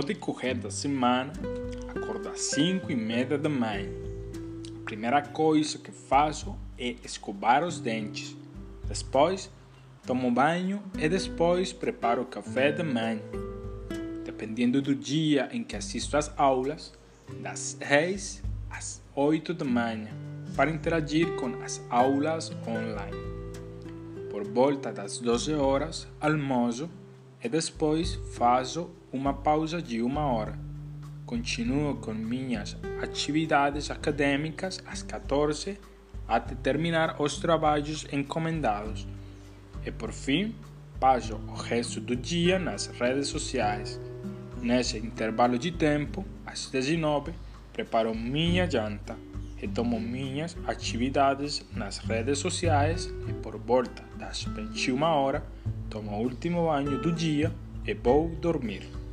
decorrer da semana, acordo às 5 e meia da manhã. A primeira coisa que faço é escovar os dentes. Depois, tomo banho e depois preparo o café da manhã. Dependendo do dia em que assisto às aulas, das 6 às 8 da manhã, para interagir com as aulas online. Por volta das 12 horas, almoço e depois faço uma pausa de uma hora. Continuo com minhas atividades acadêmicas às 14 até terminar os trabalhos encomendados. E por fim, passo o resto do dia nas redes sociais. Nesse intervalo de tempo, às 19, preparo minha janta, retomo minhas atividades nas redes sociais e por volta das 21 horas, tomo o último banho do dia e vou dormir.